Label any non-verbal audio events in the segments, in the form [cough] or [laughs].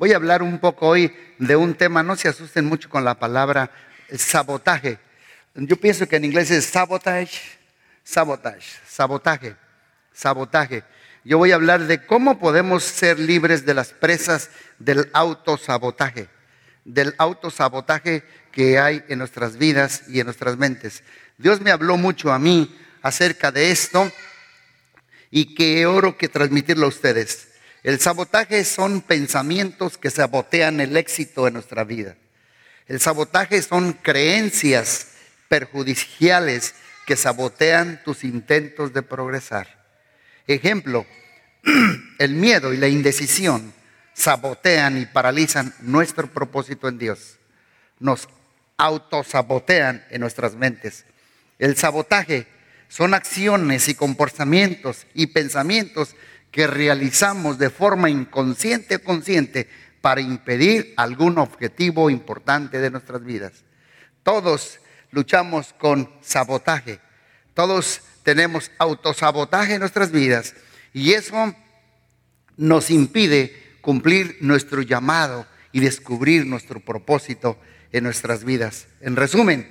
Voy a hablar un poco hoy de un tema, no se asusten mucho con la palabra sabotaje. Yo pienso que en inglés es sabotage, sabotage, sabotaje, sabotaje. Yo voy a hablar de cómo podemos ser libres de las presas del autosabotaje, del autosabotaje que hay en nuestras vidas y en nuestras mentes. Dios me habló mucho a mí acerca de esto y que oro que transmitirlo a ustedes. El sabotaje son pensamientos que sabotean el éxito de nuestra vida. El sabotaje son creencias perjudiciales que sabotean tus intentos de progresar. Ejemplo, [clears throat] el miedo y la indecisión sabotean y paralizan nuestro propósito en Dios. Nos autosabotean en nuestras mentes. El sabotaje son acciones y comportamientos y pensamientos que realizamos de forma inconsciente o consciente para impedir algún objetivo importante de nuestras vidas. Todos luchamos con sabotaje, todos tenemos autosabotaje en nuestras vidas y eso nos impide cumplir nuestro llamado y descubrir nuestro propósito en nuestras vidas. En resumen,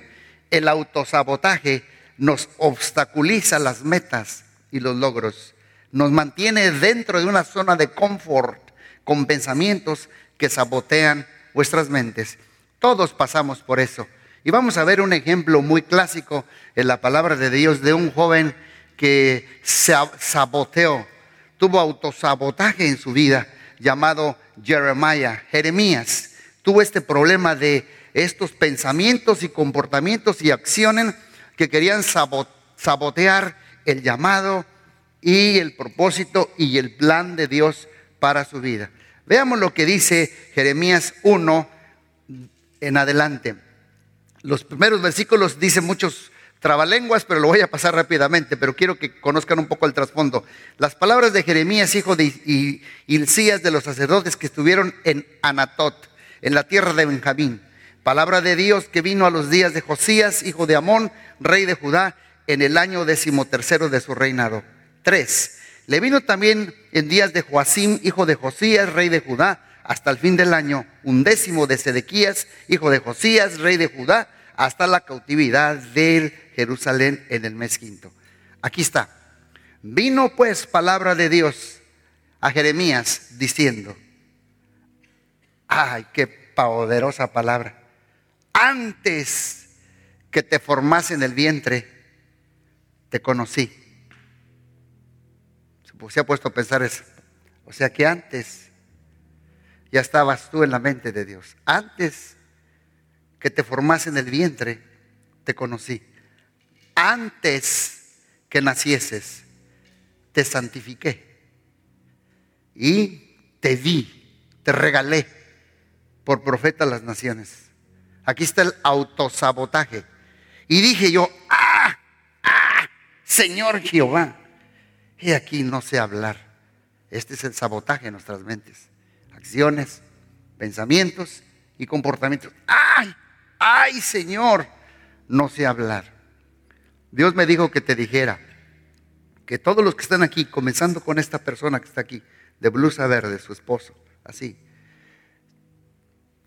el autosabotaje nos obstaculiza las metas y los logros. Nos mantiene dentro de una zona de confort con pensamientos que sabotean vuestras mentes. Todos pasamos por eso. Y vamos a ver un ejemplo muy clásico en la palabra de Dios de un joven que se saboteó, tuvo autosabotaje en su vida, llamado Jeremiah, Jeremías. Tuvo este problema de estos pensamientos y comportamientos y acciones que querían sabotear el llamado y el propósito y el plan de Dios para su vida. Veamos lo que dice Jeremías 1 en adelante. Los primeros versículos dicen muchos trabalenguas, pero lo voy a pasar rápidamente, pero quiero que conozcan un poco el trasfondo. Las palabras de Jeremías, hijo de Hilcías, de los sacerdotes que estuvieron en Anatot, en la tierra de Benjamín. Palabra de Dios que vino a los días de Josías, hijo de Amón, rey de Judá, en el año decimotercero de su reinado. Tres. Le vino también en días de Joacim, hijo de Josías, rey de Judá, hasta el fin del año, undécimo de Sedequías, hijo de Josías, rey de Judá, hasta la cautividad de Jerusalén en el mes quinto. Aquí está. Vino pues palabra de Dios a Jeremías diciendo, ay, qué poderosa palabra antes que te formase en el vientre, te conocí. Se ha puesto a pensar eso. O sea que antes ya estabas tú en la mente de Dios. Antes que te formase en el vientre, te conocí. Antes que nacieses, te santifiqué. Y te di, te regalé por profeta a las naciones. Aquí está el autosabotaje. Y dije yo, ah, ah, Señor Jehová. Y aquí no sé hablar. Este es el sabotaje en nuestras mentes. Acciones, pensamientos y comportamientos. ¡Ay! ¡Ay, Señor! No sé hablar. Dios me dijo que te dijera que todos los que están aquí, comenzando con esta persona que está aquí, de blusa verde, su esposo, así,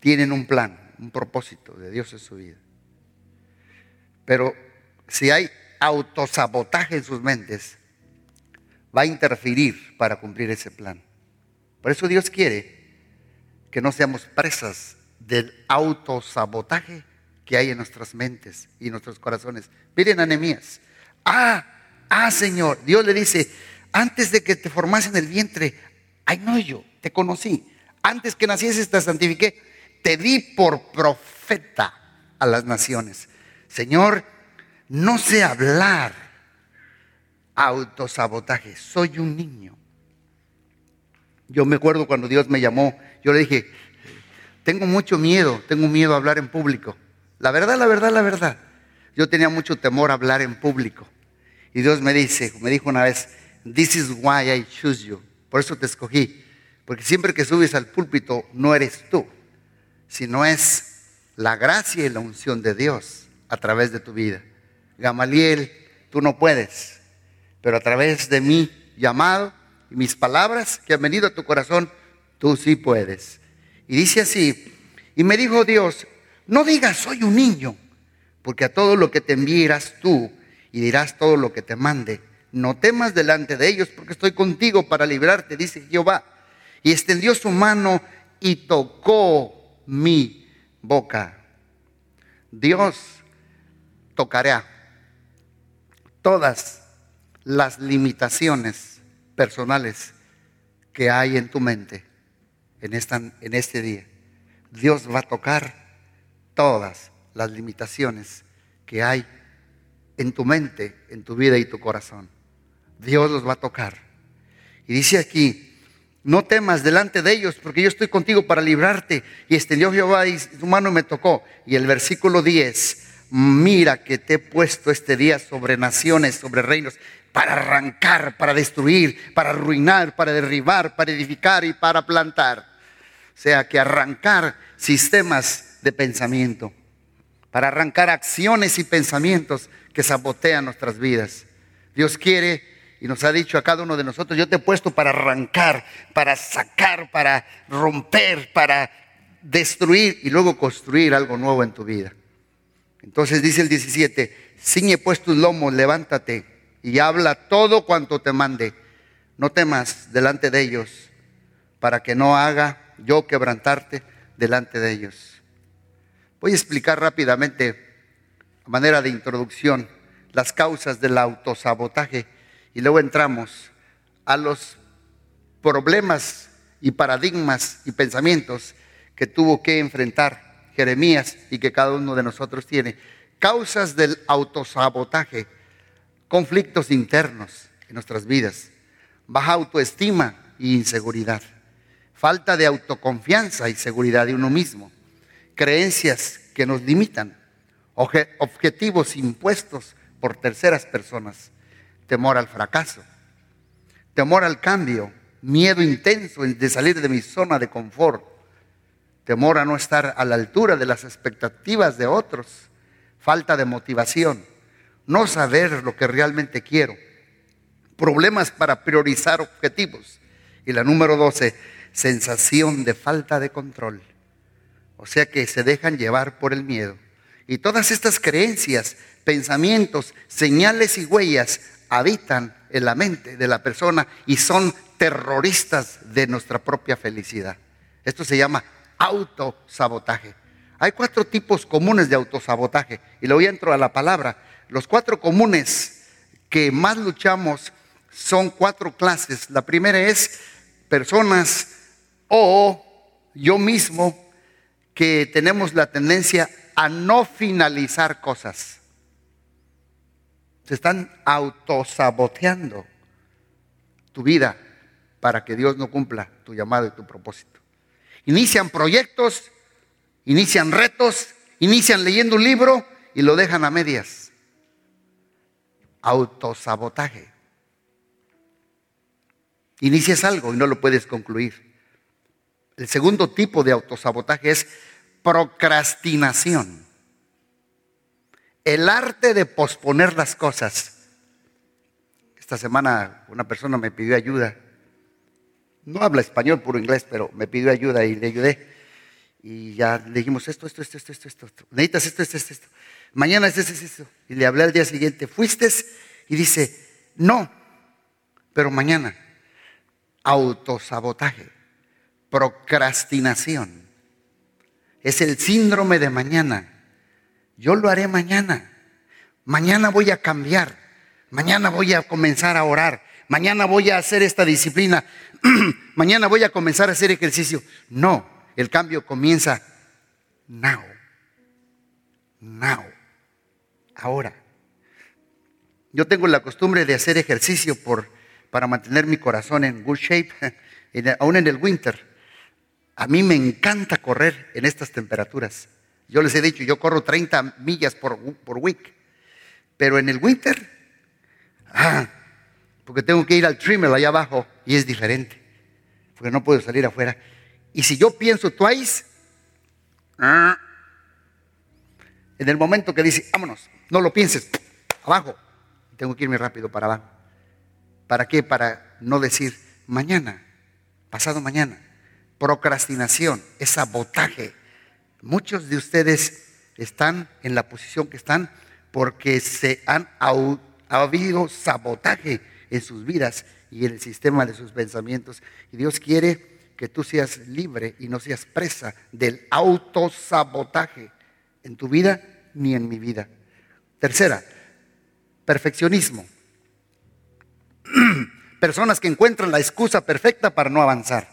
tienen un plan un propósito de Dios en su vida. Pero si hay autosabotaje en sus mentes, va a interferir para cumplir ese plan. Por eso Dios quiere que no seamos presas del autosabotaje que hay en nuestras mentes y nuestros corazones. Miren a Ah, ah, Señor. Dios le dice, antes de que te formase en el vientre, ay no yo, te conocí. Antes que nacieses te santifiqué te di por profeta a las naciones. Señor, no sé hablar autosabotaje, soy un niño. Yo me acuerdo cuando Dios me llamó, yo le dije, tengo mucho miedo, tengo miedo a hablar en público. La verdad, la verdad, la verdad. Yo tenía mucho temor a hablar en público. Y Dios me dice, me dijo una vez, this is why I choose you. Por eso te escogí. Porque siempre que subes al púlpito, no eres tú, no es la gracia y la unción de Dios a través de tu vida. Gamaliel, tú no puedes, pero a través de mi llamado y mis palabras que han venido a tu corazón, tú sí puedes. Y dice así, y me dijo Dios, no digas soy un niño, porque a todo lo que te envías tú y dirás todo lo que te mande. No temas delante de ellos, porque estoy contigo para librarte, dice Jehová. Y extendió su mano y tocó mi boca. Dios tocará todas las limitaciones personales que hay en tu mente en, esta, en este día. Dios va a tocar todas las limitaciones que hay en tu mente, en tu vida y tu corazón. Dios los va a tocar. Y dice aquí, no temas delante de ellos, porque yo estoy contigo para librarte. Y extendió Jehová y su mano me tocó. Y el versículo 10, mira que te he puesto este día sobre naciones, sobre reinos, para arrancar, para destruir, para arruinar, para derribar, para edificar y para plantar. O sea, que arrancar sistemas de pensamiento, para arrancar acciones y pensamientos que sabotean nuestras vidas. Dios quiere y nos ha dicho a cada uno de nosotros, yo te he puesto para arrancar, para sacar, para romper, para destruir y luego construir algo nuevo en tu vida. Entonces dice el 17, ciñe pues tus lomos, levántate y habla todo cuanto te mande. No temas delante de ellos, para que no haga yo quebrantarte delante de ellos. Voy a explicar rápidamente, a manera de introducción, las causas del autosabotaje y luego entramos a los problemas y paradigmas y pensamientos que tuvo que enfrentar Jeremías y que cada uno de nosotros tiene. Causas del autosabotaje conflictos internos en nuestras vidas, baja autoestima e inseguridad, falta de autoconfianza y seguridad de uno mismo, creencias que nos limitan, objetivos impuestos por terceras personas, temor al fracaso, temor al cambio, miedo intenso de salir de mi zona de confort, temor a no estar a la altura de las expectativas de otros, falta de motivación, no saber lo que realmente quiero, problemas para priorizar objetivos. Y la número 12, sensación de falta de control. O sea que se dejan llevar por el miedo. Y todas estas creencias, pensamientos, señales y huellas habitan en la mente de la persona y son terroristas de nuestra propia felicidad. Esto se llama autosabotaje. Hay cuatro tipos comunes de autosabotaje y luego entro a la palabra los cuatro comunes que más luchamos son cuatro clases. La primera es personas o yo mismo que tenemos la tendencia a no finalizar cosas. Se están autosaboteando tu vida para que Dios no cumpla tu llamado y tu propósito. Inician proyectos, inician retos, inician leyendo un libro y lo dejan a medias autosabotaje. Inicias algo y no lo puedes concluir. El segundo tipo de autosabotaje es procrastinación. El arte de posponer las cosas. Esta semana una persona me pidió ayuda. No habla español, puro inglés, pero me pidió ayuda y le ayudé. Y ya le dijimos esto, esto, esto, esto, esto, esto. Necesitas esto, esto, esto, esto. Mañana es esto, esto. Y le hablé al día siguiente, fuiste y dice, no, pero mañana. Autosabotaje, procrastinación. Es el síndrome de mañana. Yo lo haré mañana. Mañana voy a cambiar. Mañana voy a comenzar a orar. Mañana voy a hacer esta disciplina. [clears throat] mañana voy a comenzar a hacer ejercicio. No, el cambio comienza now. Now. Ahora. Yo tengo la costumbre de hacer ejercicio por, para mantener mi corazón en good shape, [laughs] aún en el winter. A mí me encanta correr en estas temperaturas. Yo les he dicho, yo corro 30 millas por, por week. Pero en el winter, ah, porque tengo que ir al trimmer allá abajo y es diferente. Porque no puedo salir afuera. Y si yo pienso twice, ah, en el momento que dice, vámonos, no lo pienses, abajo, tengo que irme rápido para abajo. ¿Para qué? Para no decir mañana, pasado mañana. procrastinación, es sabotaje. Muchos de ustedes están en la posición que están porque se han ha habido sabotaje en sus vidas y en el sistema de sus pensamientos. Y Dios quiere que tú seas libre y no seas presa del autosabotaje en tu vida ni en mi vida. Tercera, perfeccionismo. [clears throat] Personas que encuentran la excusa perfecta para no avanzar.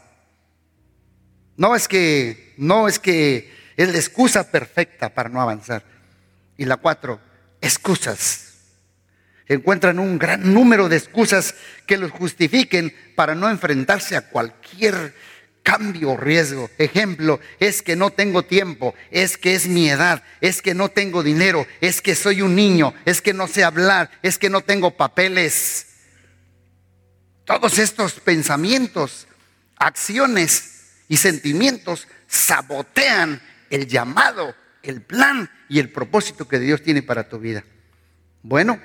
No es que no es que es la excusa perfecta para no avanzar. Y la cuatro, excusas. Encuentran un gran número de excusas que los justifiquen para no enfrentarse a cualquier cambio o riesgo. Ejemplo, es que no tengo tiempo, es que es mi edad, es que no tengo dinero, es que soy un niño, es que no sé hablar, es que no tengo papeles. Todos estos pensamientos, acciones y sentimientos sabotean el llamado, el plan y el propósito que Dios tiene para tu vida. Bueno,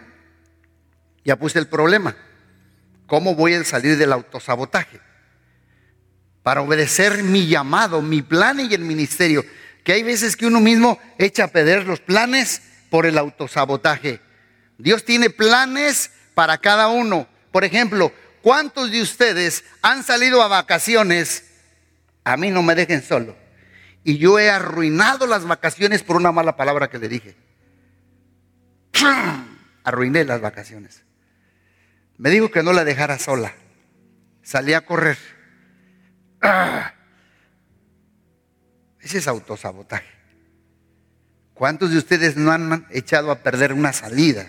ya puse el problema. ¿Cómo voy a salir del autosabotaje? Para obedecer mi llamado, mi plan y el ministerio. Que hay veces que uno mismo echa a perder los planes por el autosabotaje. Dios tiene planes para cada uno. Por ejemplo, ¿cuántos de ustedes han salido a vacaciones? A mí no me dejen solo y yo he arruinado las vacaciones por una mala palabra que le dije. Arruiné las vacaciones. Me dijo que no la dejara sola. Salí a correr. Ese es autosabotaje. ¿Cuántos de ustedes no han echado a perder una salida?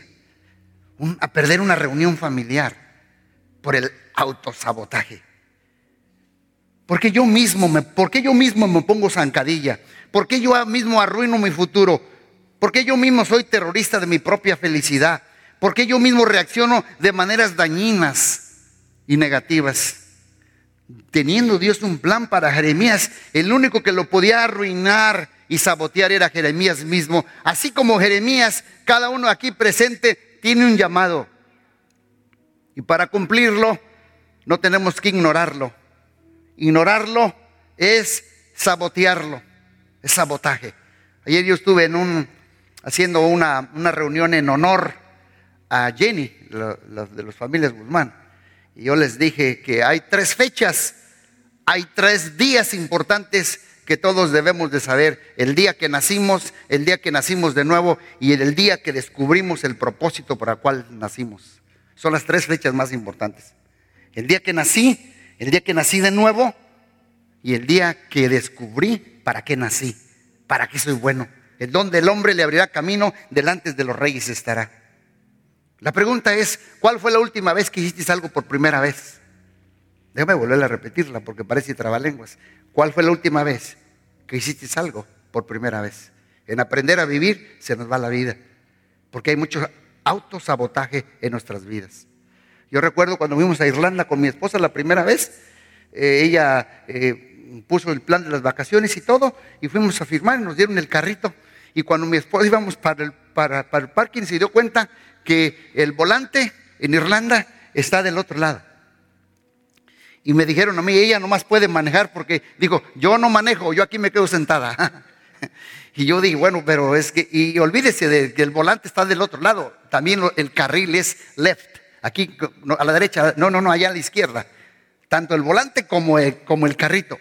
a perder una reunión familiar por el autosabotaje. ¿Por qué yo mismo me, por yo mismo me pongo zancadilla? ¿Por qué yo mismo arruino mi futuro? ¿Por qué yo mismo soy terrorista de mi propia felicidad? ¿Por qué yo mismo reacciono de maneras dañinas y negativas? Teniendo Dios un plan para Jeremías, el único que lo podía arruinar y sabotear era Jeremías mismo. Así como Jeremías, cada uno aquí presente tiene un llamado. Y para cumplirlo, no tenemos que ignorarlo. Ignorarlo es sabotearlo, es sabotaje. Ayer yo estuve en un, haciendo una, reunión en honor a Jenny, de las familias Guzmán. Y yo les dije que hay tres fechas, hay tres días importantes que todos debemos de saber. El día que nacimos, el día que nacimos de nuevo y el día que descubrimos el propósito por el cual nacimos. Son las tres fechas más importantes. El día que nací, el día que nací de nuevo y el día que descubrí para qué nací, para qué soy bueno. En donde el hombre le abrirá camino, delante de los reyes estará. La pregunta es, ¿cuál fue la última vez que hiciste algo por primera vez? Déjame volver a repetirla porque parece trabalenguas. ¿Cuál fue la última vez que hiciste algo por primera vez? En aprender a vivir se nos va la vida, porque hay mucho autosabotaje en nuestras vidas. Yo recuerdo cuando fuimos a Irlanda con mi esposa la primera vez, eh, ella eh, puso el plan de las vacaciones y todo, y fuimos a firmar y nos dieron el carrito. Y cuando mi esposa íbamos para el, para, el parking, se dio cuenta que el volante en Irlanda está del otro lado. Y me dijeron a mí, ella nomás puede manejar porque, digo, yo no manejo, yo aquí me quedo sentada. [laughs] y yo dije, bueno, pero es que, y olvídese de que el volante está del otro lado, también el carril es left. Aquí a la derecha, no, no, no, allá a la izquierda. Tanto el volante como el, como el carrito.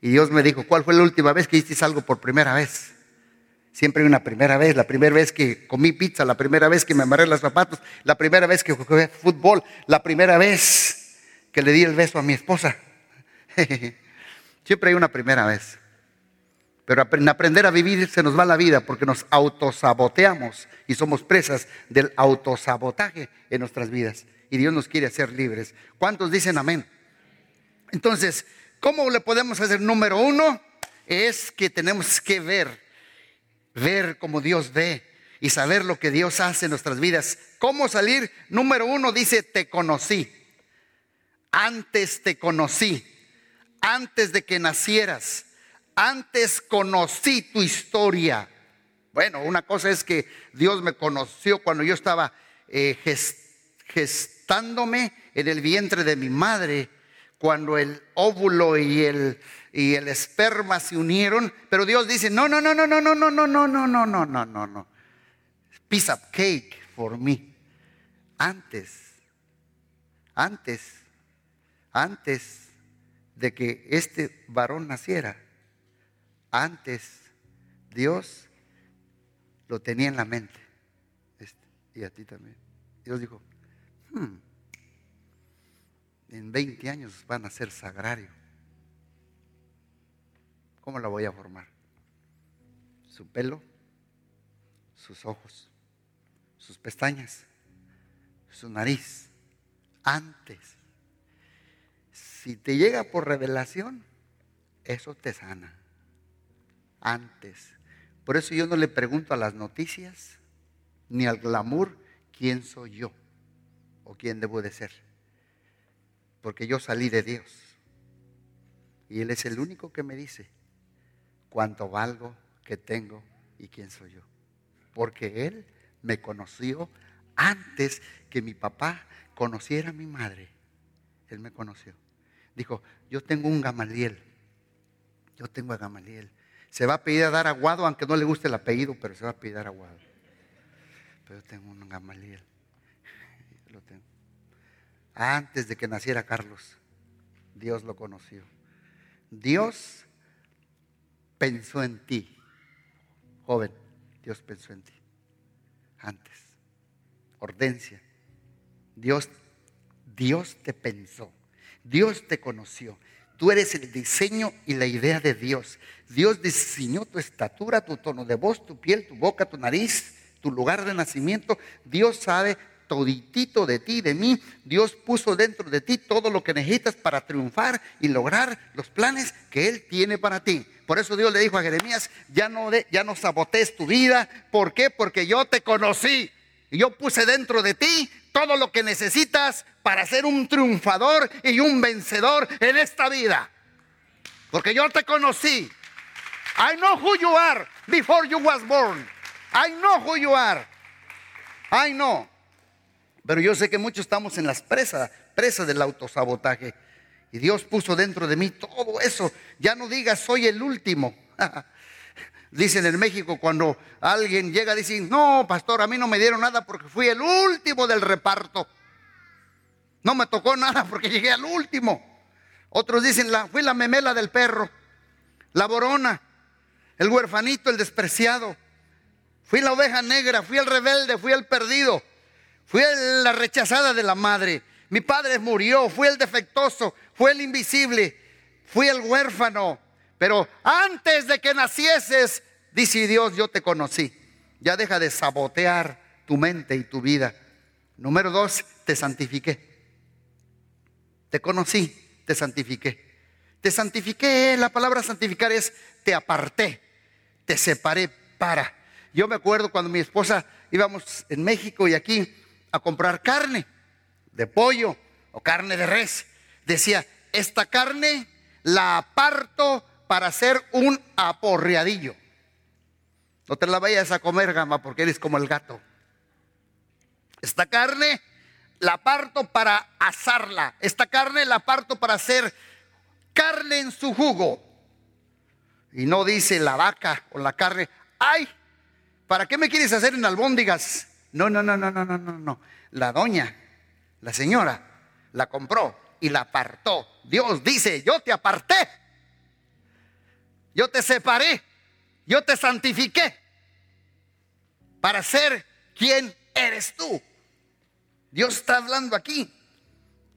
Y Dios me dijo, ¿cuál fue la última vez que hiciste algo por primera vez? Siempre hay una primera vez, la primera vez que comí pizza, la primera vez que me amarré los zapatos, la primera vez que jugué fútbol, la primera vez que le di el beso a mi esposa. [laughs] Siempre hay una primera vez. Pero en aprender a vivir se nos va la vida porque nos autosaboteamos y somos presas del autosabotaje en nuestras vidas. Y Dios nos quiere hacer libres. ¿Cuántos dicen amén? Entonces, ¿cómo le podemos hacer? Número uno es que tenemos que ver, ver como Dios ve y saber lo que Dios hace en nuestras vidas. ¿Cómo salir? Número uno dice, te conocí. Antes te conocí. Antes de que nacieras antes conocí tu historia. Bueno, una cosa es que Dios me conoció cuando yo estaba eh, gestándome en el vientre de mi madre, cuando el óvulo y, el, y el esperma se unieron, pero Dios dice, no, no, no, no, no, no, no, no, no, no, no, no, no, no, no. Piece of cake for me. Antes, antes, antes de que este varón naciera, antes Dios lo tenía en la mente. Este, y a ti también. Dios dijo, hmm, en 20 años van a ser sagrario. ¿Cómo la voy a formar? Su pelo, sus ojos, sus pestañas, su nariz. Antes. Si te llega por revelación, eso te sana. Antes. Por eso yo no le pregunto a las noticias ni al glamour quién soy yo o quién debo de ser. Porque yo salí de Dios. Y Él es el único que me dice cuánto valgo, qué tengo y quién soy yo. Porque Él me conoció antes que mi papá conociera a mi madre. Él me conoció. Dijo, yo tengo un Gamaliel. Yo tengo a Gamaliel. Se va a pedir a dar aguado, aunque no le guste el apellido, pero se va a pedir a aguado. Pero yo tengo un Gamaliel. [laughs] Lo tengo. Antes de que naciera Carlos, Dios lo conoció. Dios pensó en ti. Joven, Dios pensó en ti. Antes. Hortensia. Dios, Dios te pensó. Dios te conoció. Tú eres el diseño y la idea de Dios. Dios diseñó tu estatura, tu tono de voz, tu piel, tu boca, tu nariz, tu lugar de nacimiento. Dios sabe toditito de ti, de mí. Dios puso dentro de ti todo lo que necesitas para triunfar y lograr los planes que Él tiene para ti. Por eso Dios le dijo a Jeremías, ya no, de, ya no sabotees tu vida. ¿Por qué? Porque yo te conocí. Y yo puse dentro de ti todo lo que necesitas para ser un triunfador y un vencedor en esta vida. Porque yo te conocí. I know who you are before you was born. I know who you are. I know. Pero yo sé que muchos estamos en las presas, presas del autosabotaje. Y Dios puso dentro de mí todo eso. Ya no digas soy el último. [laughs] Dicen en México cuando alguien llega, dicen, no, pastor, a mí no me dieron nada porque fui el último del reparto. No me tocó nada porque llegué al último. Otros dicen, la, fui la memela del perro, la borona, el huerfanito, el despreciado. Fui la oveja negra, fui el rebelde, fui el perdido. Fui la rechazada de la madre. Mi padre murió, fui el defectuoso, fue el invisible, fui el huérfano. Pero antes de que nacieses, dice Dios, yo te conocí. Ya deja de sabotear tu mente y tu vida. Número dos, te santifiqué. Te conocí, te santifiqué. Te santifiqué, la palabra santificar es te aparté, te separé para. Yo me acuerdo cuando mi esposa íbamos en México y aquí a comprar carne de pollo o carne de res. Decía, esta carne la aparto para hacer un aporreadillo. No te la vayas a comer, gama, porque eres como el gato. Esta carne la aparto para asarla. Esta carne la aparto para hacer carne en su jugo. Y no dice la vaca o la carne, ay, ¿para qué me quieres hacer en albóndigas? No, no, no, no, no, no, no, no. La doña, la señora, la compró y la apartó. Dios dice, yo te aparté. Yo te separé. Yo te santifiqué para ser quien eres tú. Dios está hablando aquí.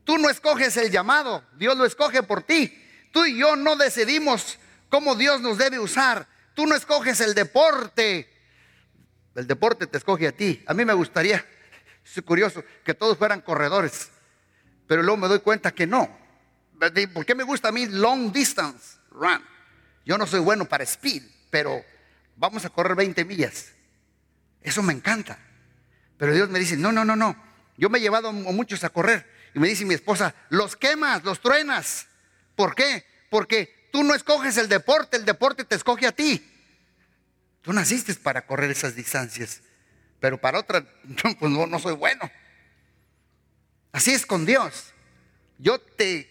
Tú no escoges el llamado, Dios lo escoge por ti. Tú y yo no decidimos cómo Dios nos debe usar. Tú no escoges el deporte, el deporte te escoge a ti. A mí me gustaría, es curioso, que todos fueran corredores. Pero luego me doy cuenta que no. ¿Por qué me gusta a mí long distance run? Yo no soy bueno para speed, pero vamos a correr 20 millas. Eso me encanta. Pero Dios me dice, no, no, no, no. Yo me he llevado muchos a correr. Y me dice mi esposa, los quemas, los truenas. ¿Por qué? Porque tú no escoges el deporte, el deporte te escoge a ti. Tú naciste para correr esas distancias, pero para otra, [laughs] pues no, no soy bueno. Así es con Dios. Yo te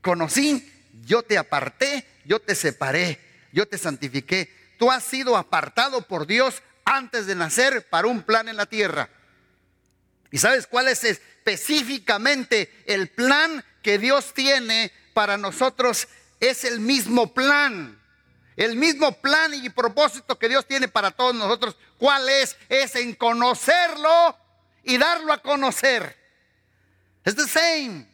conocí, yo te aparté, yo te separé, yo te santifiqué. Tú has sido apartado por Dios antes de nacer para un plan en la tierra. ¿Y sabes cuál es específicamente el plan que Dios tiene para nosotros? Es el mismo plan. El mismo plan y propósito que Dios tiene para todos nosotros. ¿Cuál es? Es en conocerlo y darlo a conocer. Es the same.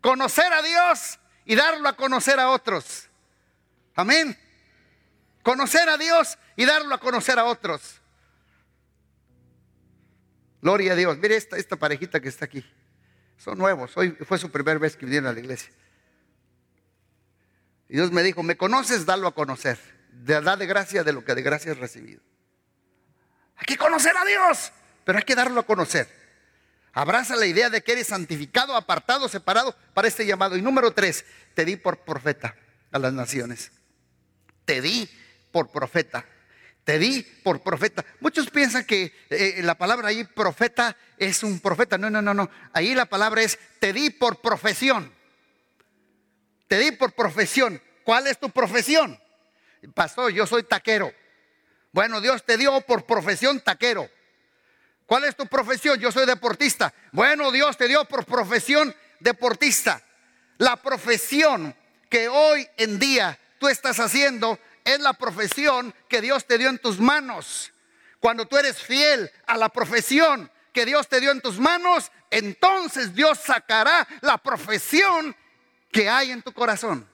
Conocer a Dios y darlo a conocer a otros. Amén. Conocer a Dios y darlo a conocer a otros. Gloria a Dios. Mire esta, esta parejita que está aquí. Son nuevos. Hoy fue su primera vez que vinieron a la iglesia. Y Dios me dijo, ¿me conoces? Dalo a conocer. Da de gracia de lo que de gracia has recibido. Hay que conocer a Dios, pero hay que darlo a conocer. Abraza la idea de que eres santificado, apartado, separado para este llamado. Y número tres, te di por profeta a las naciones. Te di por profeta. Te di por profeta. Muchos piensan que eh, la palabra ahí profeta es un profeta. No, no, no, no. Ahí la palabra es te di por profesión. Te di por profesión. ¿Cuál es tu profesión? Pastor, yo soy taquero. Bueno, Dios te dio por profesión taquero. ¿Cuál es tu profesión? Yo soy deportista. Bueno, Dios te dio por profesión deportista. La profesión que hoy en día tú estás haciendo es la profesión que Dios te dio en tus manos. Cuando tú eres fiel a la profesión que Dios te dio en tus manos, entonces Dios sacará la profesión que hay en tu corazón.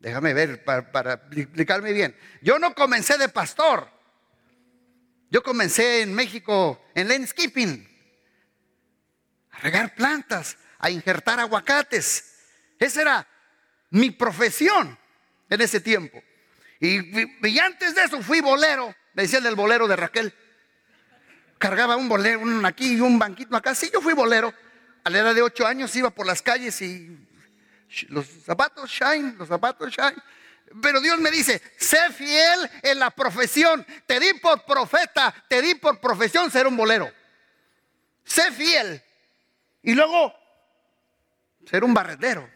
Déjame ver para, explicarme bien. Yo no comencé de pastor. Yo comencé en México en landscaping, a regar plantas, a injertar aguacates. Esa era mi profesión en ese tiempo. Y, antes de eso fui bolero, me decían el bolero de Raquel. Cargaba un bolero, aquí y un banquito acá. Sí, yo fui bolero. A la edad de ocho años iba por las calles y los zapatos shine, los zapatos shine. Pero Dios me dice, sé fiel en la profesión. Te di por profeta, te di por profesión ser un bolero. Sé fiel. Y luego, ser un barredero.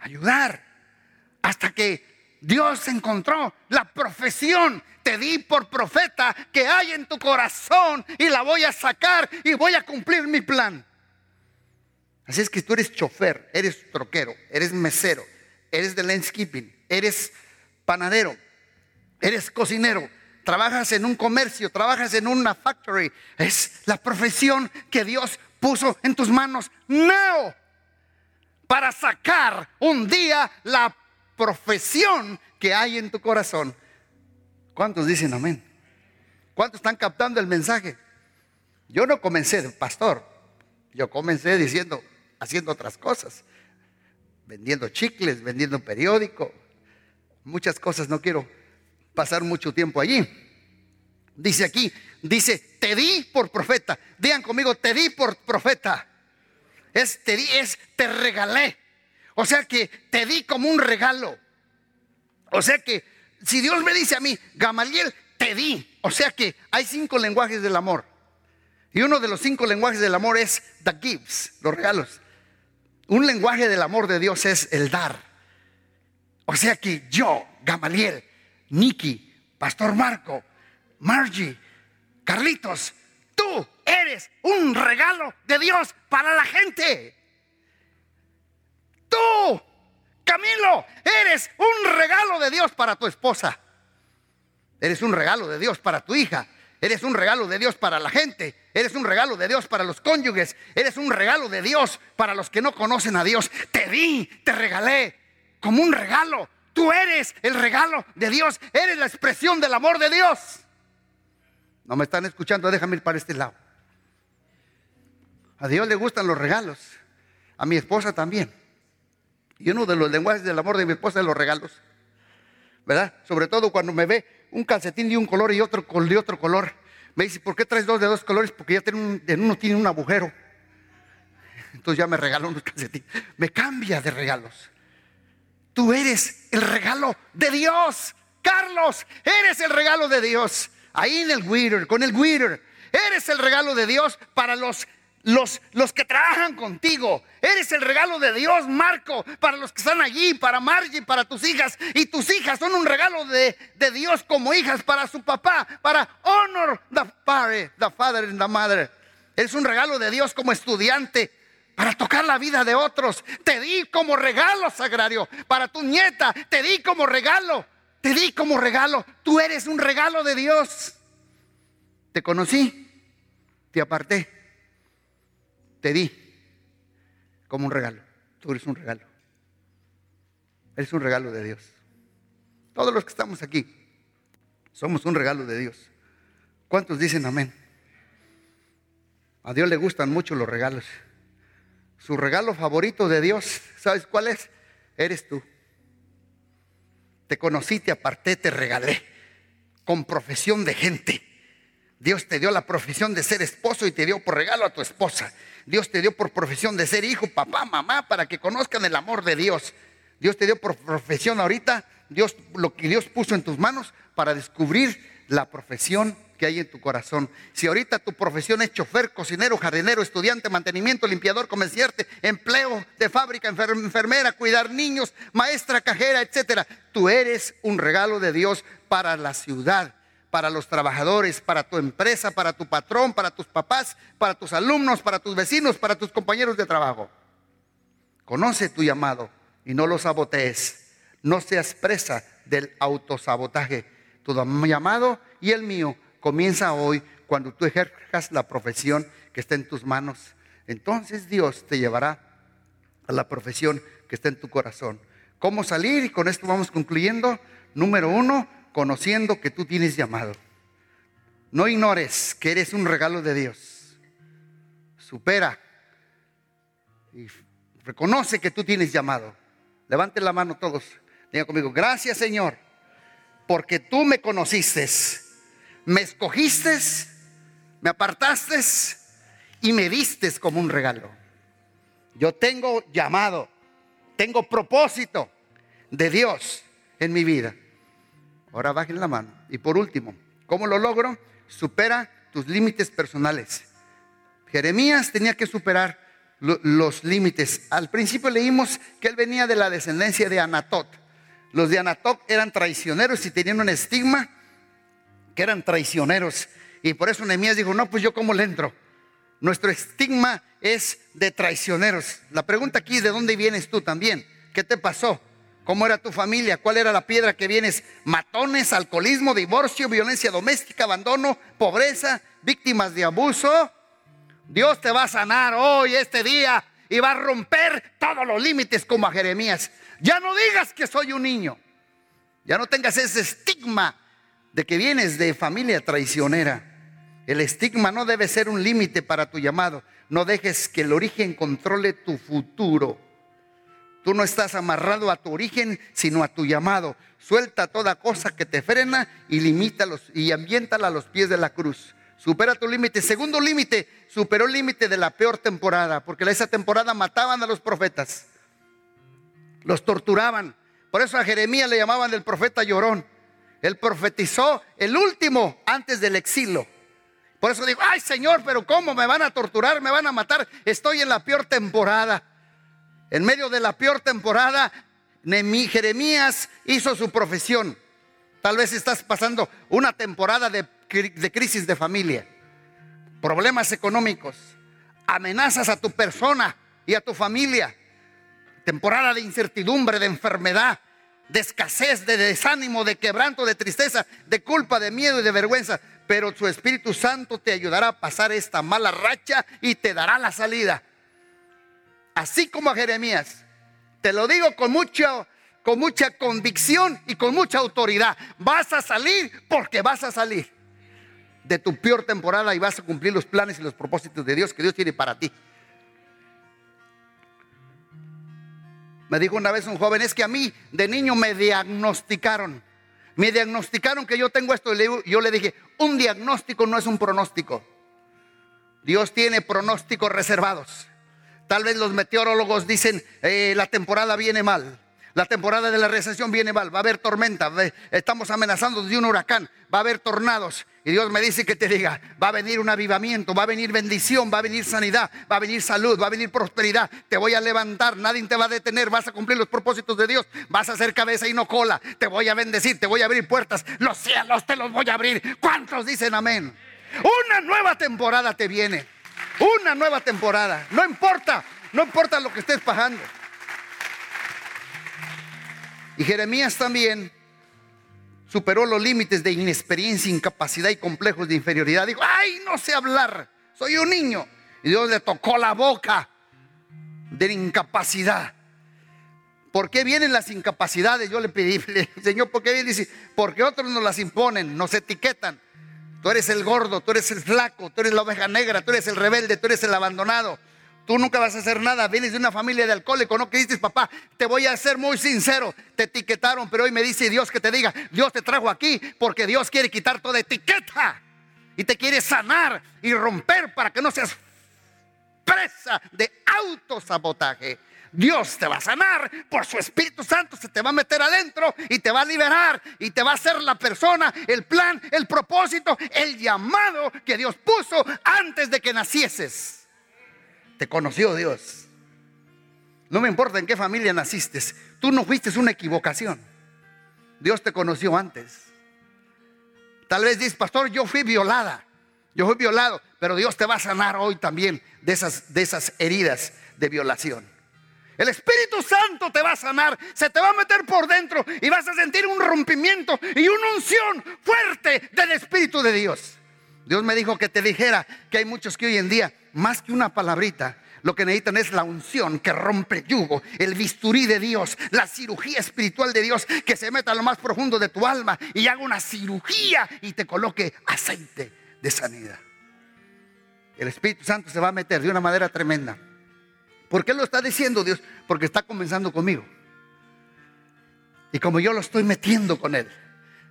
Ayudar. Hasta que Dios encontró la profesión. Te di por profeta que hay en tu corazón y la voy a sacar y voy a cumplir mi plan. Así es que tú eres chofer, eres troquero, eres mesero, eres de landscaping, eres panadero, eres cocinero, trabajas en un comercio, trabajas en una factory. Es la profesión que Dios puso en tus manos. No. Para sacar un día la profesión que hay en tu corazón. ¿Cuántos dicen amén? ¿Cuántos están captando el mensaje? Yo no comencé de pastor, yo comencé diciendo, haciendo otras cosas, vendiendo chicles, vendiendo periódico, muchas cosas, no quiero pasar mucho tiempo allí. Dice aquí, dice, te di por profeta. Digan conmigo, te di por profeta. Es te di, es te regalé. O sea que te di como un regalo. O sea que si Dios me dice a mí, Gamaliel, te di. O sea que hay cinco lenguajes del amor. Y uno de los cinco lenguajes del amor es the gifts, los regalos. Un lenguaje del amor de Dios es el dar. O sea que yo, Gamaliel, Nicky, Pastor Marco, Margie, Carlitos, tú eres un regalo de Dios para la gente. Tú, Camilo, eres un regalo de Dios para tu esposa. Eres un regalo de Dios para tu hija. Eres un regalo de Dios para la gente. Eres un regalo de Dios para los cónyuges. Eres un regalo de Dios para los que no conocen a Dios. Te di, te regalé como un regalo. Tú eres el regalo de Dios. Eres la expresión del amor de Dios. No me están escuchando, déjame ir para este lado. A Dios le gustan los regalos. A mi esposa también. Y uno de los lenguajes del amor de mi esposa es los regalos. ¿Verdad? Sobre todo cuando me ve un calcetín de un color y otro de otro color. Me dice, ¿por qué traes dos de dos colores? Porque ya en uno tiene un agujero. Entonces ya me regaló unos calcetines. Me cambia de regalos. Tú eres el regalo de Dios. Carlos, eres el regalo de Dios. Ahí en el Witter, con el Witter. Eres el regalo de Dios para los los, los que trabajan contigo. Eres el regalo de Dios, Marco, para los que están allí, para Margie, para tus hijas. Y tus hijas son un regalo de, de Dios como hijas para su papá, para honor the father, the father and the mother. Es un regalo de Dios como estudiante para tocar la vida de otros. Te di como regalo, Sagrario. Para tu nieta, te di como regalo. Te di como regalo. Tú eres un regalo de Dios. Te conocí, te aparté, te di como un regalo. Tú eres un regalo. Eres un regalo de Dios. Todos los que estamos aquí somos un regalo de Dios. ¿Cuántos dicen amén? A Dios le gustan mucho los regalos. Su regalo favorito de Dios, ¿sabes cuál es? Eres tú. Te conocí, te aparté, te regalé con profesión de gente. Dios te dio la profesión de ser esposo y te dio por regalo a tu esposa. Dios te dio por profesión de ser hijo, papá, mamá, para que conozcan el amor de Dios. Dios te dio por profesión ahorita, Dios lo que Dios puso en tus manos para descubrir la profesión que hay en tu corazón. Si ahorita tu profesión es chofer, cocinero, jardinero, estudiante, mantenimiento, limpiador, comerciante, empleo de fábrica, enfermera, cuidar niños, maestra, cajera, etcétera, tú eres un regalo de Dios para la ciudad, para los trabajadores, para tu empresa, para tu patrón, para tus papás, para tus alumnos, para tus vecinos, para tus compañeros de trabajo. Conoce tu llamado y no lo sabotees. No seas presa del autosabotaje. Tu llamado y el mío comienza hoy cuando tú ejerzas la profesión que está en tus manos. Entonces Dios te llevará a la profesión que está en tu corazón. ¿Cómo salir? Y con esto vamos concluyendo. Número uno, conociendo que tú tienes llamado. No ignores que eres un regalo de Dios. Supera y reconoce que tú tienes llamado. Levanten la mano todos. Diga conmigo, gracias Señor, porque tú me conociste me escogiste, me apartaste y me diste como un regalo. Yo tengo llamado, tengo propósito de Dios en mi vida. Ahora bajen la mano. Y por último, ¿cómo lo logro? Supera tus límites personales. Jeremías tenía que superar los límites. Al principio leímos que él venía de la descendencia de Anatot. Los de Anatot eran traicioneros y tenían un estigma que eran traicioneros. Y por eso Nehemías dijo, no, pues yo cómo le entro. Nuestro estigma es de traicioneros. La pregunta aquí es, ¿de dónde vienes tú también? ¿Qué te pasó? ¿Cómo era tu familia? ¿Cuál era la piedra que vienes? Matones, alcoholismo, divorcio, violencia doméstica, abandono, pobreza, víctimas de abuso. Dios te va a sanar hoy, este día, y va a romper todos los límites como a Jeremías. Ya no digas que soy un niño. Ya no tengas ese estigma de que vienes de familia traicionera. El estigma no debe ser un límite para tu llamado. No dejes que el origen controle tu futuro. Tú no estás amarrado a tu origen, sino a tu llamado. Suelta toda cosa que te frena y limítalos y ambiéntala a los pies de la cruz. Supera tu límite. Segundo límite, superó el límite de la peor temporada, porque esa temporada mataban a los profetas. Los torturaban. Por eso a Jeremías le llamaban el profeta llorón. Él profetizó el último antes del exilio. Por eso digo, ay Señor, pero ¿cómo me van a torturar? Me van a matar. Estoy en la peor temporada. En medio de la peor temporada, Jeremías hizo su profesión. Tal vez estás pasando una temporada de, crisis de familia, problemas económicos, amenazas a tu persona y a tu familia, temporada de incertidumbre, de enfermedad, de escasez, de desánimo, de quebranto, de tristeza, de culpa, de miedo y de vergüenza. Pero su Espíritu Santo te ayudará a pasar esta mala racha y te dará la salida. Así como a Jeremías. Te lo digo con mucha, con mucha convicción y con mucha autoridad. Vas a salir porque vas a salir de tu peor temporada y vas a cumplir los planes y los propósitos de Dios que Dios tiene para ti. Me dijo una vez un joven, es que a mí de niño me diagnosticaron. Me diagnosticaron que yo tengo esto. Yo le dije, un diagnóstico no es un pronóstico. Dios tiene pronósticos reservados. Tal vez los meteorólogos dicen, eh, la temporada viene mal. La temporada de la recesión viene, va, va a haber tormenta, estamos amenazando de un huracán, va a haber tornados. Y Dios me dice que te diga, va a venir un avivamiento, va a venir bendición, va a venir sanidad, va a venir salud, va a venir prosperidad. Te voy a levantar, nadie te va a detener, vas a cumplir los propósitos de Dios, vas a hacer cabeza y no cola. Te voy a bendecir, te voy a abrir puertas, los cielos te los voy a abrir. ¿Cuántos dicen amén? Una nueva temporada te viene, una nueva temporada. No importa, no importa lo que estés pasando. Y Jeremías también superó los límites de inexperiencia, incapacidad y complejos de inferioridad. Dijo, ay, no sé hablar, soy un niño. Y Dios le tocó la boca de la incapacidad. ¿Por qué vienen las incapacidades? Yo le pedí, [laughs] Señor, ¿por qué vienen? Dice, porque otros nos las imponen, nos etiquetan. Tú eres el gordo, tú eres el flaco, tú eres la oveja negra, tú eres el rebelde, tú eres el abandonado, Tú nunca vas a hacer nada. Vienes de una familia de alcohólicos, ¿no? Dices, papá, te voy a ser muy sincero. Te etiquetaron, pero hoy me dice Dios que te diga, Dios te trajo aquí porque Dios quiere quitar toda etiqueta y te quiere sanar y romper para que no seas presa de autosabotaje. Dios te va a sanar por su Espíritu Santo, se te va a meter adentro y te va a liberar y te va a hacer la persona, el plan, el propósito, el llamado que Dios puso antes de que nacieses. Te conoció Dios. No me importa en qué familia naciste. Tú no fuiste una equivocación. Dios te conoció antes. Tal vez dices, pastor, yo fui violada. Yo fui violado. Pero Dios te va a sanar hoy también de esas, de esas heridas de violación. El Espíritu Santo te va a sanar, se te va a meter por dentro y vas a sentir un rompimiento y una unción fuerte del Espíritu de Dios. Dios me dijo que te dijera que hay muchos que hoy en día, más que una palabrita, lo que necesitan es la unción que rompe yugo, el bisturí de Dios, la cirugía espiritual de Dios que se meta a lo más profundo de tu alma y haga una cirugía y te coloque aceite de sanidad. El Espíritu Santo se va a meter de una manera tremenda. ¿Por qué lo está diciendo Dios? Porque está comenzando conmigo. Y como yo lo estoy metiendo con Él,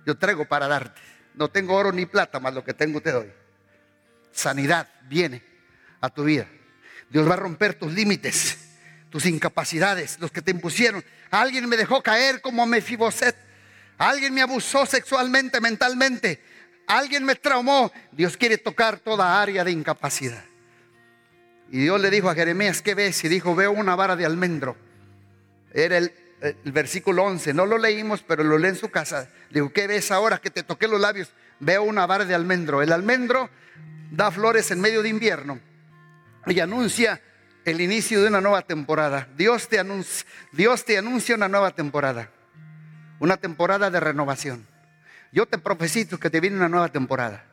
yo traigo para darte. No tengo oro ni plata, más lo que tengo te doy. Sanidad viene a tu vida. Dios va a romper tus límites, tus incapacidades, los que te impusieron. Alguien me dejó caer como Mefiboset. Alguien me abusó sexualmente, mentalmente. Alguien me traumó. Dios quiere tocar toda área de incapacidad. Y Dios le dijo a Jeremías, ¿qué ves? Y dijo, veo una vara de almendro. Era el versículo 11, no lo leímos, pero lo lee en su casa. Digo, ¿qué ves ahora que te toqué los labios? Veo una vara de almendro. El almendro da flores en medio de invierno y anuncia el inicio de una nueva temporada. Dios te anuncia, Dios te anuncia una nueva temporada, una temporada de renovación. Yo te profetizo que te viene una nueva temporada.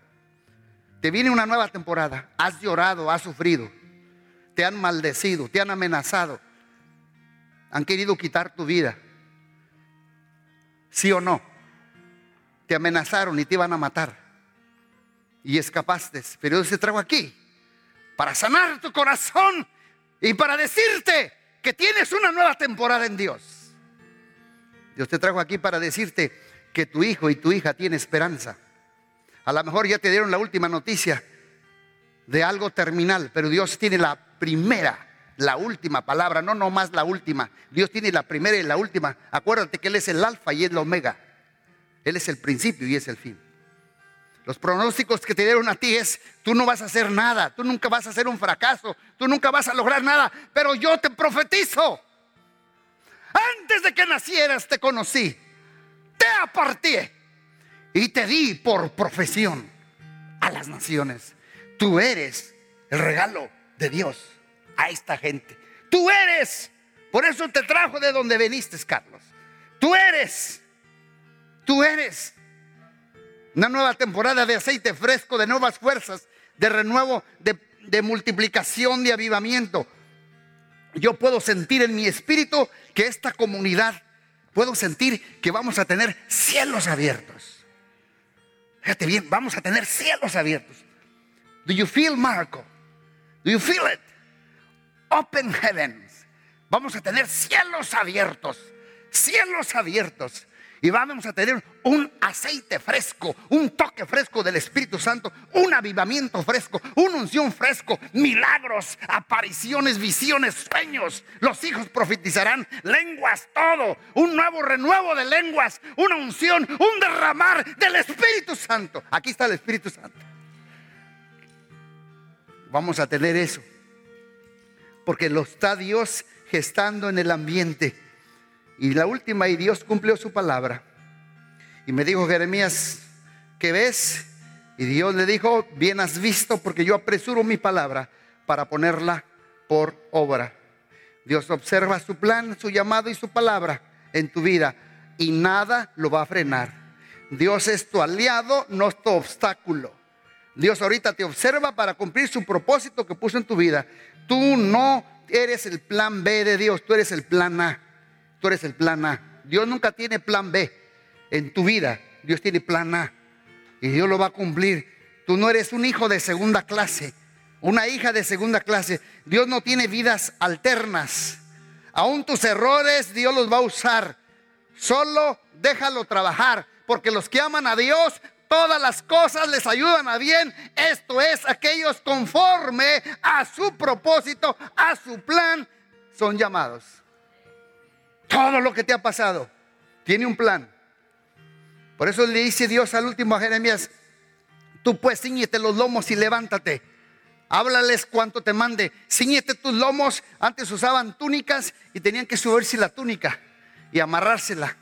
Te viene una nueva temporada. Has llorado, has sufrido, te han maldecido, te han amenazado han querido quitar tu vida. ¿Sí o no? Te amenazaron y te iban a matar. Y escapaste. Pero Dios te trajo aquí para sanar tu corazón y para decirte que tienes una nueva temporada en Dios. Dios te trajo aquí para decirte que tu hijo y tu hija tienen esperanza. A lo mejor ya te dieron la última noticia de algo terminal, pero Dios tiene la primera la última palabra, no nomás la última. Dios tiene la primera y la última. Acuérdate que Él es el alfa y es la omega. Él es el principio y es el fin. Los pronósticos que te dieron a ti es, tú no vas a hacer nada, tú nunca vas a hacer un fracaso, tú nunca vas a lograr nada, pero yo te profetizo. Antes de que nacieras te conocí, te aparté y te di por profesión a las naciones. Tú eres el regalo de Dios a esta gente. Tú eres. Por eso te trajo de donde veniste, Carlos. Tú eres. Tú eres. Una nueva temporada de aceite fresco, de nuevas fuerzas, de renuevo, de, de multiplicación, de avivamiento. Yo puedo sentir en mi espíritu que esta comunidad, puedo sentir que vamos a tener cielos abiertos. Fíjate bien, vamos a tener cielos abiertos. Do you feel, Marco? Do you feel it? open heavens. Vamos a tener cielos abiertos, cielos abiertos. Y vamos a tener un aceite fresco, un toque fresco del Espíritu Santo, un avivamiento fresco, una unción fresco, milagros, apariciones, visiones, sueños. Los hijos profetizarán lenguas, todo. Un nuevo renuevo de lenguas, una unción, un derramar del Espíritu Santo. Aquí está el Espíritu Santo. Vamos a tener eso. Porque lo está Dios gestando en el ambiente. Y la última, y Dios cumplió su palabra. Y me dijo Jeremías, ¿qué ves? Y Dios le dijo, bien has visto porque yo apresuro mi palabra para ponerla por obra. Dios observa su plan, su llamado y su palabra en tu vida y nada lo va a frenar. Dios es tu aliado, no es tu obstáculo. Dios ahorita te observa para cumplir su propósito que puso en tu vida. Tú no eres el plan B de Dios, tú eres el plan A. Tú eres el plan A. Dios nunca tiene plan B en tu vida. Dios tiene plan A. Y Dios lo va a cumplir. Tú no eres un hijo de segunda clase, una hija de segunda clase. Dios no tiene vidas alternas. Aún tus errores Dios los va a usar. Solo déjalo trabajar, porque los que aman a Dios, todas las cosas les ayudan a bien. Esto es, aquellos conforme a su propósito, a su plan, son llamados. Todo lo que te ha pasado tiene un plan. Por eso le dice Dios al último a Jeremías, tú pues ciñete los lomos y levántate. Háblales cuanto te mande. Ciñete tus lomos. Antes usaban túnicas y tenían que subirse la túnica y amarrársela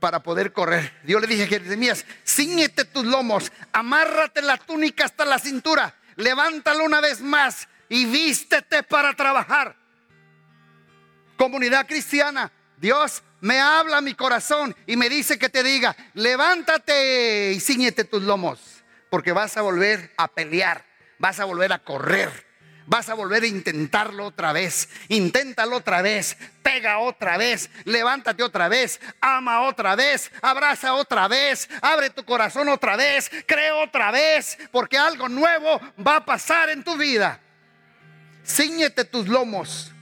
para poder correr. Dios le dije a Jeremías, ciñete tus lomos, amárrate la túnica hasta la cintura, levántalo una vez más y vístete para trabajar. Comunidad cristiana, Dios me habla a mi corazón y me dice que te diga, levántate y ciñete tus lomos, porque vas a volver a pelear, vas a volver a correr vas a volver a intentarlo otra vez. Inténtalo otra vez, pega otra vez, levántate otra vez, ama otra vez, abraza otra vez, abre tu corazón otra vez, cree otra vez, porque algo nuevo va a pasar en tu vida. Cíñete tus lomos,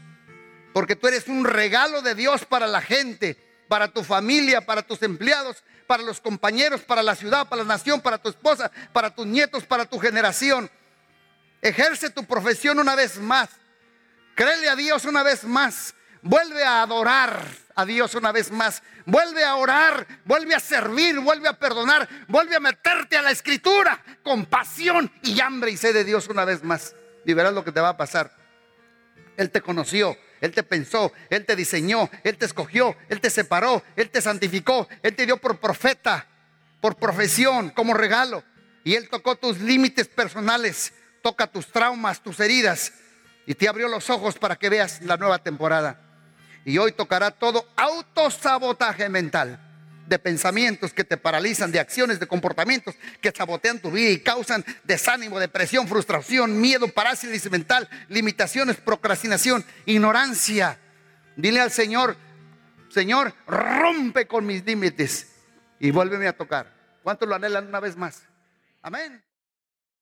porque tú eres un regalo de Dios para la gente, para tu familia, para tus empleados, para los compañeros, para la ciudad, para la nación, para tu esposa, para tus nietos, para tu generación. Ejerce tu profesión una vez más. Créele a Dios una vez más. Vuelve a adorar a Dios una vez más. Vuelve a orar, vuelve a servir, vuelve a perdonar, vuelve a meterte a la escritura con pasión y hambre y sed de Dios una vez más. Y verás lo que te va a pasar. Él te conoció, Él te pensó, Él te diseñó, Él te escogió, Él te separó, Él te santificó, Él te dio por profeta, por profesión, como regalo. Y Él tocó tus límites personales toca tus traumas, tus heridas y te abrió los ojos para que veas la nueva temporada. Y hoy tocará todo autosabotaje mental de pensamientos que te paralizan, de acciones, de comportamientos que sabotean tu vida y causan desánimo, depresión, frustración, miedo, parálisis mental, limitaciones, procrastinación, ignorancia. Dile al Señor, Señor, rompe con mis límites y vuélveme a tocar. ¿Cuántos lo anhelan una vez más? Amén.